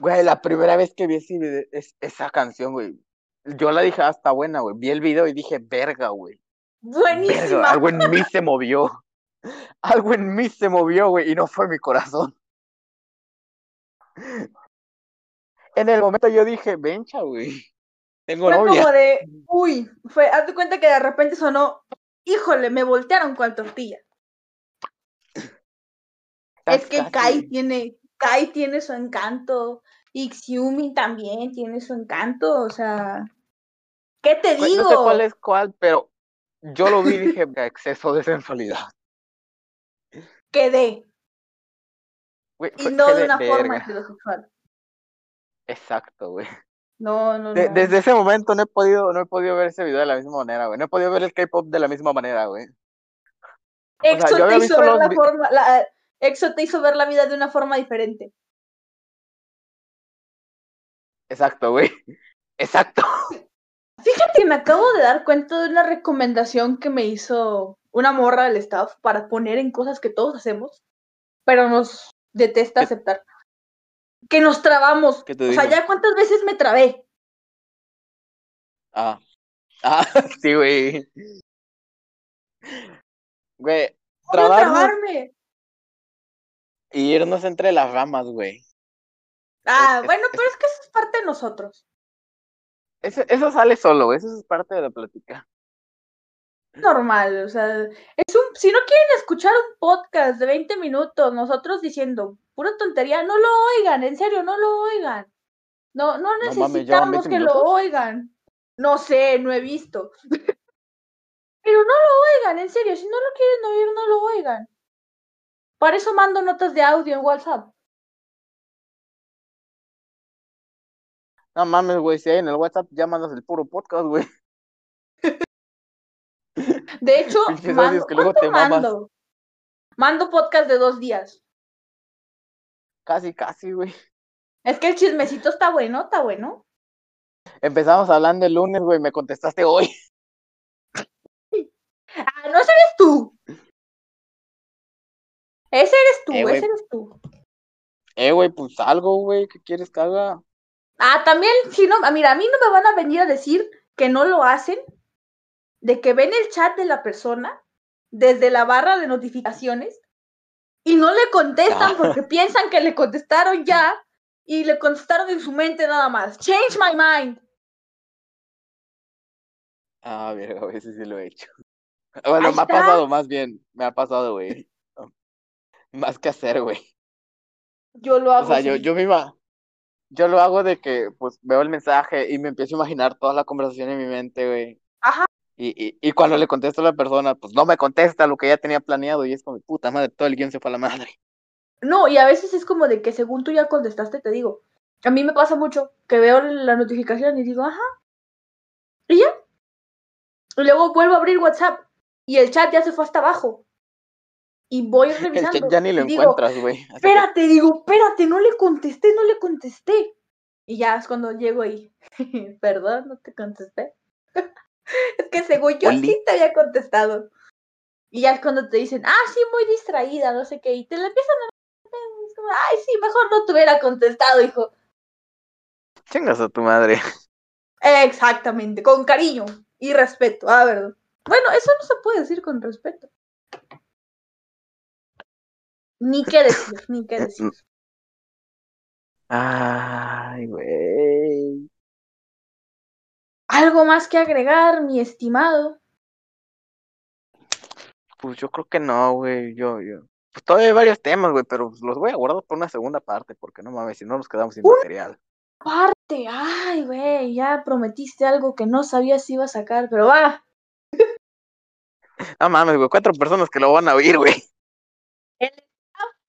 Güey, la primera vez que vi ese video- es, esa canción, güey, yo la dije, ah, está buena, güey. Vi el video y dije, verga, güey. Verga, Buenísima. algo en mí se movió. [laughs] Algo en mí se movió, güey, y no fue mi corazón. En el momento yo dije, vencha, güey. Tengo Fue novia. como de, uy, fue, haz de cuenta que de repente sonó, híjole, me voltearon con tortilla. Es que Kai tiene, Kai tiene su encanto, y Xiumi también tiene su encanto, o sea, ¿qué te digo? No sé cuál es cuál, pero yo lo vi y dije, [laughs] exceso de sensualidad. Quedé, Güey, y no de una forma heterosexual. Exacto, güey. No, no, De- no. desde ese momento no he podido, no he podido ver ese video de la misma manera, güey. No he podido ver el K-pop de la misma manera, güey. sea, Exo yo había te hizo ver los la forma, la, Exo te hizo ver la vida de una forma diferente. Exacto, güey. Exacto. Fíjate que me acabo de dar cuenta de una recomendación que me hizo una morra del staff para poner en cosas que todos hacemos, pero nos detesta ¿Qué- aceptar. Que nos trabamos. ¿Qué te O sea, ya cuántas veces me trabé. Ah. Ah, [laughs] sí, güey. Güey, trabarme. Y irnos entre las ramas, güey. Ah, es- bueno, es- pero es que eso es parte de nosotros. Eso, eso sale solo, güey. Eso es parte de la plática. Normal, o sea, es un, si no quieren escuchar un podcast de 20 minutos, nosotros diciendo pura tontería, no lo oigan, en serio, no lo oigan. No, no No mames, ¿llevan necesitamos 20 que lo oigan. No sé, no he visto. [laughs] Pero no lo oigan, en serio, si no lo quieren oír, no lo oigan. Para eso mando notas de audio en WhatsApp. No mames, güey. Si hay en el WhatsApp, ya mandas el puro podcast, güey. [laughs] De hecho, mando, que luego ¿cuánto te mamas. mando? Mando podcast de dos días. Casi, casi, güey. Es que el chismecito está bueno, está bueno. Empezamos hablando el lunes, güey. Me contestaste hoy. [laughs] Ah, no sabías tú, Eh, güey. ese eres tú. Eh, güey, pues algo, güey, ¿qué quieres que haga? Ah, también, si no, mira, a mí no me van a venir a decir que no lo hacen, de que ven el chat de la persona desde la barra de notificaciones y no le contestan Ah. porque [laughs] piensan que le contestaron ya y le contestaron en su mente nada más. Change my mind. Ah, mira, güey, ese sí lo he hecho. [laughs] Bueno, Ahí me ha pasado más bien, me ha pasado, güey. Más que hacer, güey. Yo lo O hago. sea, yo, yo misma, yo lo hago de que, pues, veo el mensaje y me empiezo a imaginar toda la conversación en mi mente, güey. Ajá. Y, y, y cuando le contesto a la persona, pues no me contesta lo que ya tenía planeado y es como, puta madre, todo el guion se fue a la madre. No, y a veces es como de que según tú ya contestaste, te digo. A mí me pasa mucho que veo la notificación y digo, ajá. Y ya. Y luego vuelvo a abrir WhatsApp y el chat ya se fue hasta abajo. Y voy [laughs] El revisando. chat ya ni lo digo, encuentras, güey. Que- espérate, digo, espérate, no le contesté, no le contesté. Y ya es cuando llego ahí. [laughs] Perdón, no te contesté. [laughs] es que según yo Oli. sí te había contestado. Y ya es cuando te dicen, ah, sí, muy distraída, no sé qué. Y te la empiezan a. Es como, Ay, sí, mejor no te hubiera contestado, hijo. Chingas a tu madre. Exactamente, con cariño y respeto. Ah, verdad. Bueno, eso no se puede decir con respeto. Ni qué decir, ni qué decir. Ay, güey. ¿Algo más que agregar, mi estimado? Pues yo creo que no, güey. Yo, yo. Pues todavía hay varios temas, güey, pero los voy a guardar por una segunda parte, porque no mames, si no nos quedamos sin material. Parte, ay, güey, ya prometiste algo que no sabías si iba a sacar, pero va. [laughs] No mames, güey, cuatro personas que lo van a oír, güey.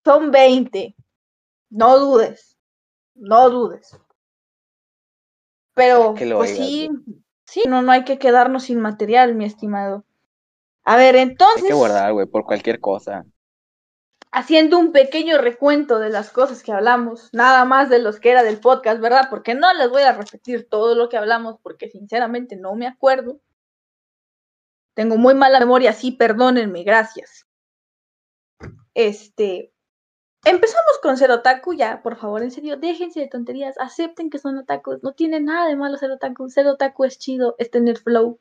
Son 20. No dudes. No dudes. Pero, Que pues sí, sí, no, no hay que quedarnos sin material, mi estimado. A ver, entonces, Hay que guardar, güey, por cualquier cosa. haciendo un pequeño recuento de las cosas que hablamos, nada más de los que era del podcast, ¿verdad? Porque no les voy a repetir todo lo que hablamos, porque sinceramente no me acuerdo. Tengo muy mala memoria, sí, perdónenme, gracias. Este, empezamos con ser otaku, ya, por favor, en serio, déjense de tonterías, acepten que son otakus, no tiene nada de malo ser otaku, ser otaku es chido, es tener flow.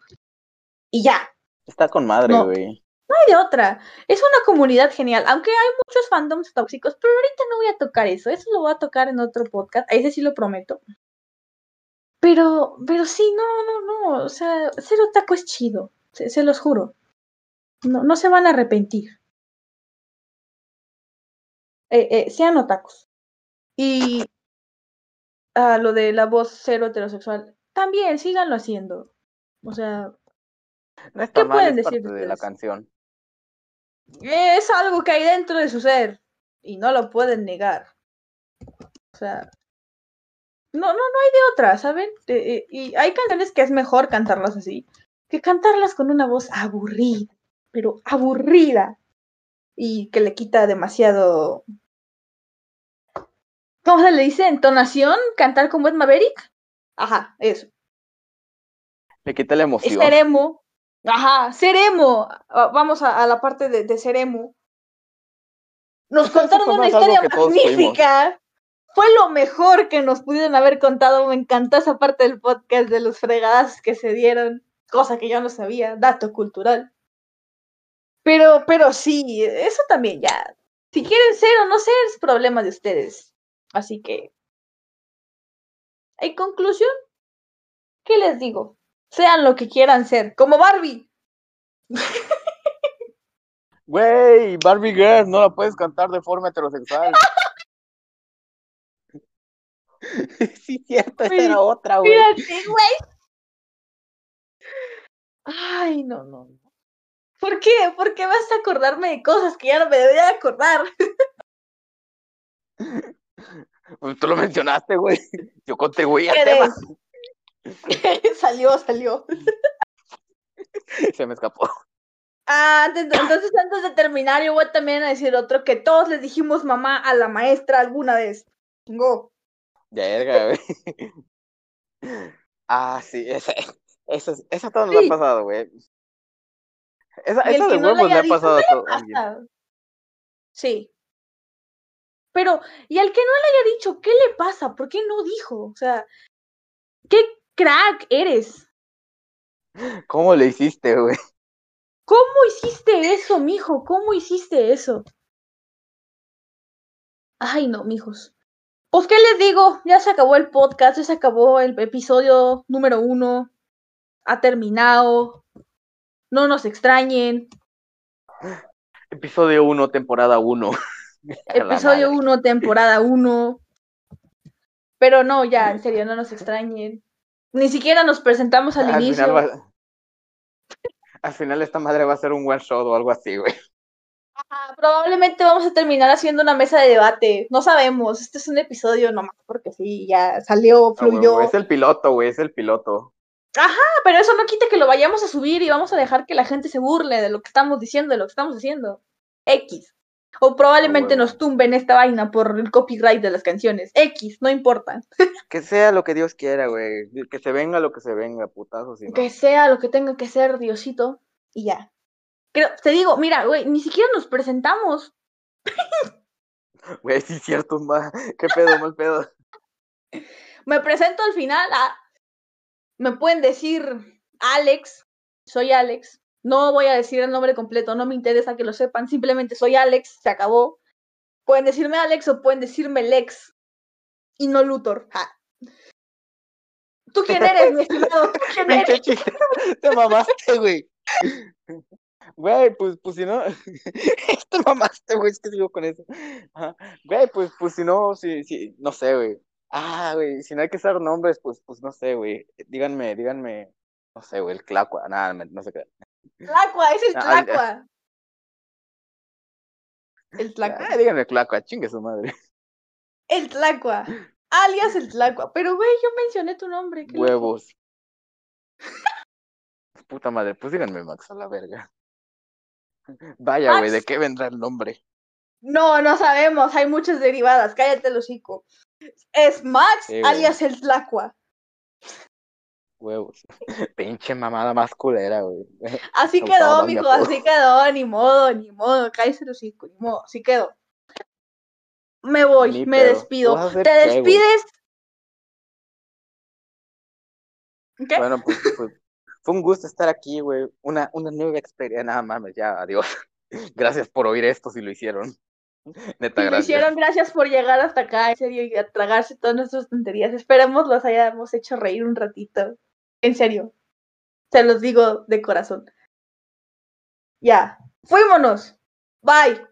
Y ya, Está con madre, No. güey. no hay de otra. Es una comunidad genial, aunque hay muchos fandoms tóxicos, pero ahorita no voy a tocar eso, eso lo voy a tocar en otro podcast, a ese sí lo prometo. Pero, pero sí, no, no, no, o sea, ser otaku es chido, se, se los juro. No, no se van a arrepentir. Eh, eh, sean otakus. Y a lo de la voz cero heterosexual, también síganlo haciendo. O sea, No está ¿Qué mal, pueden es decir parte de la canción. es algo que hay dentro de su ser y no lo pueden negar. O sea, no, no, no hay de otra, ¿saben? Eh, eh, y hay canciones que es mejor cantarlas así que cantarlas con una voz aburrida, pero aburrida y que le quita demasiado. ¿Cómo se le dice? ¿Entonación? ¿Cantar como Ed Maverick? Ajá, eso. Le quita la emoción. ser emo. Ajá, ser emo. Ah, Vamos a, a la parte de, de ser emo. Nos contaron una historia magnífica. Fue lo mejor que nos pudieron haber contado. Me encantó esa parte del podcast de los fregadas que se dieron. Cosa que yo no sabía. Dato cultural. Pero, pero sí, eso también ya. Si quieren ser o no ser, es problema de ustedes. Así que. En conclusión, ¿qué les digo? Sean lo que quieran ser. Como Barbie. [laughs] Güey, Barbie Girl, no la puedes cantar de forma heterosexual. [laughs] sí, cierto, esa era otra, güey. Fíjate, güey. Ay, no, no. no. ¿Por qué? ¿Por qué vas a acordarme de cosas que ya no me debería de acordar? [laughs] Pues tú lo mencionaste, güey. Yo contribuí al ¿Qué tema. [laughs] salió, salió. Se me escapó. Ah, antes- entonces antes de terminar, yo voy también a decir otro que todos les dijimos mamá a la maestra alguna vez. Ya, verga, güey. Ah, sí, esa, esa, esa todo nos Sí. ha pasado, güey. Esa, esa de no huevos haya ha pasado a todo. Sí. Pero, y al que no le haya dicho, ¿qué le pasa? ¿Por qué no dijo? O sea, ¿qué crack eres? ¿Cómo le hiciste, güey? ¿Cómo hiciste eso, mijo? ¿Cómo hiciste eso? Ay, no, mijos. Pues, ¿qué les digo? Ya se acabó el podcast, ya se acabó el episodio número uno. Ha terminado. No nos extrañen. Episodio 1, temporada 1. [laughs] Episodio 1, temporada 1. Pero no, ya, en serio, no nos extrañen. Ni siquiera nos presentamos al, al inicio. Final va... Al final esta madre va a ser un one shot o algo así, güey. Ajá, probablemente vamos a terminar haciendo una mesa de debate. No sabemos. Este es un episodio nomás porque sí, ya salió, fluyó. No, güey, es el piloto, güey, es el piloto. Ajá, pero eso no quita que lo vayamos a subir y vamos a dejar que la gente se burle de lo que estamos diciendo, de lo que estamos haciendo. X. O probablemente No, nos tumben esta vaina por el copyright de las canciones. X, no importa. [laughs] Que sea lo que Dios quiera, güey. Que se venga lo que se venga, putazo. Si no. Que sea lo que tenga que ser, Diosito, y ya. Creo, te digo, mira, güey, ni siquiera nos presentamos. [laughs] Güey, sí es cierto, ma. ¿Qué pedo, mal pedo? [laughs] Me presento al final. ah, me pueden decir Alex, soy Alex. No voy a decir el nombre completo, no me interesa que lo sepan. Simplemente soy Alex, se acabó. Pueden decirme Alex o pueden decirme Lex y no Luthor. Ja. ¿Tú quién [laughs] eres, mi estimado? ¿Tú quién eres? Te mamaste, güey. Güey, pues, pues si no. [laughs] Te mamaste, güey. Es que sigo con eso. Ajá. Güey, pues, pues si no, si, si, no sé, güey. Ah, güey, si no hay que usar nombres, pues, pues no sé, güey. Díganme, díganme. No sé, güey, el Clacua. Nada, no sé qué. Tlacua, es el Ah. Tlacua. [laughs] El Tlacua. Ah, díganme Clacua, chingue su madre. El Tlacua. Alias el [laughs] Tlacua. Pero, güey, yo mencioné tu nombre. Huevos. Puta madre, pues díganme Max a la verga. Vaya, güey, ¿de qué vendrá el nombre? No, no sabemos. Hay muchas derivadas. Cállate el hocico. Es Max, Sí, güey. alias el Tlacua. Huevos. [laughs] Pinche mamada más culera, güey. [laughs] Así quedó, mijo. Así quedó. Ni modo, ni modo. Cállate el hocico. Ni modo. Así quedó. Me voy. Ni me pedo. despido. ¿Vas a hacer ¿Te qué, güey? despides? ¿Qué? Bueno, pues, pues, fue un gusto estar aquí, güey. Una, una nueva experiencia. Nada mames, ya, adiós. [laughs] Gracias por oír esto si lo hicieron. Neta, Si lo gracias. hicieron, gracias por llegar hasta acá, en serio, y a tragarse todas nuestras tonterías. Esperemos los hayamos hecho reír un ratito. En serio. Se los digo de corazón. Ya. Fuímonos. Bye.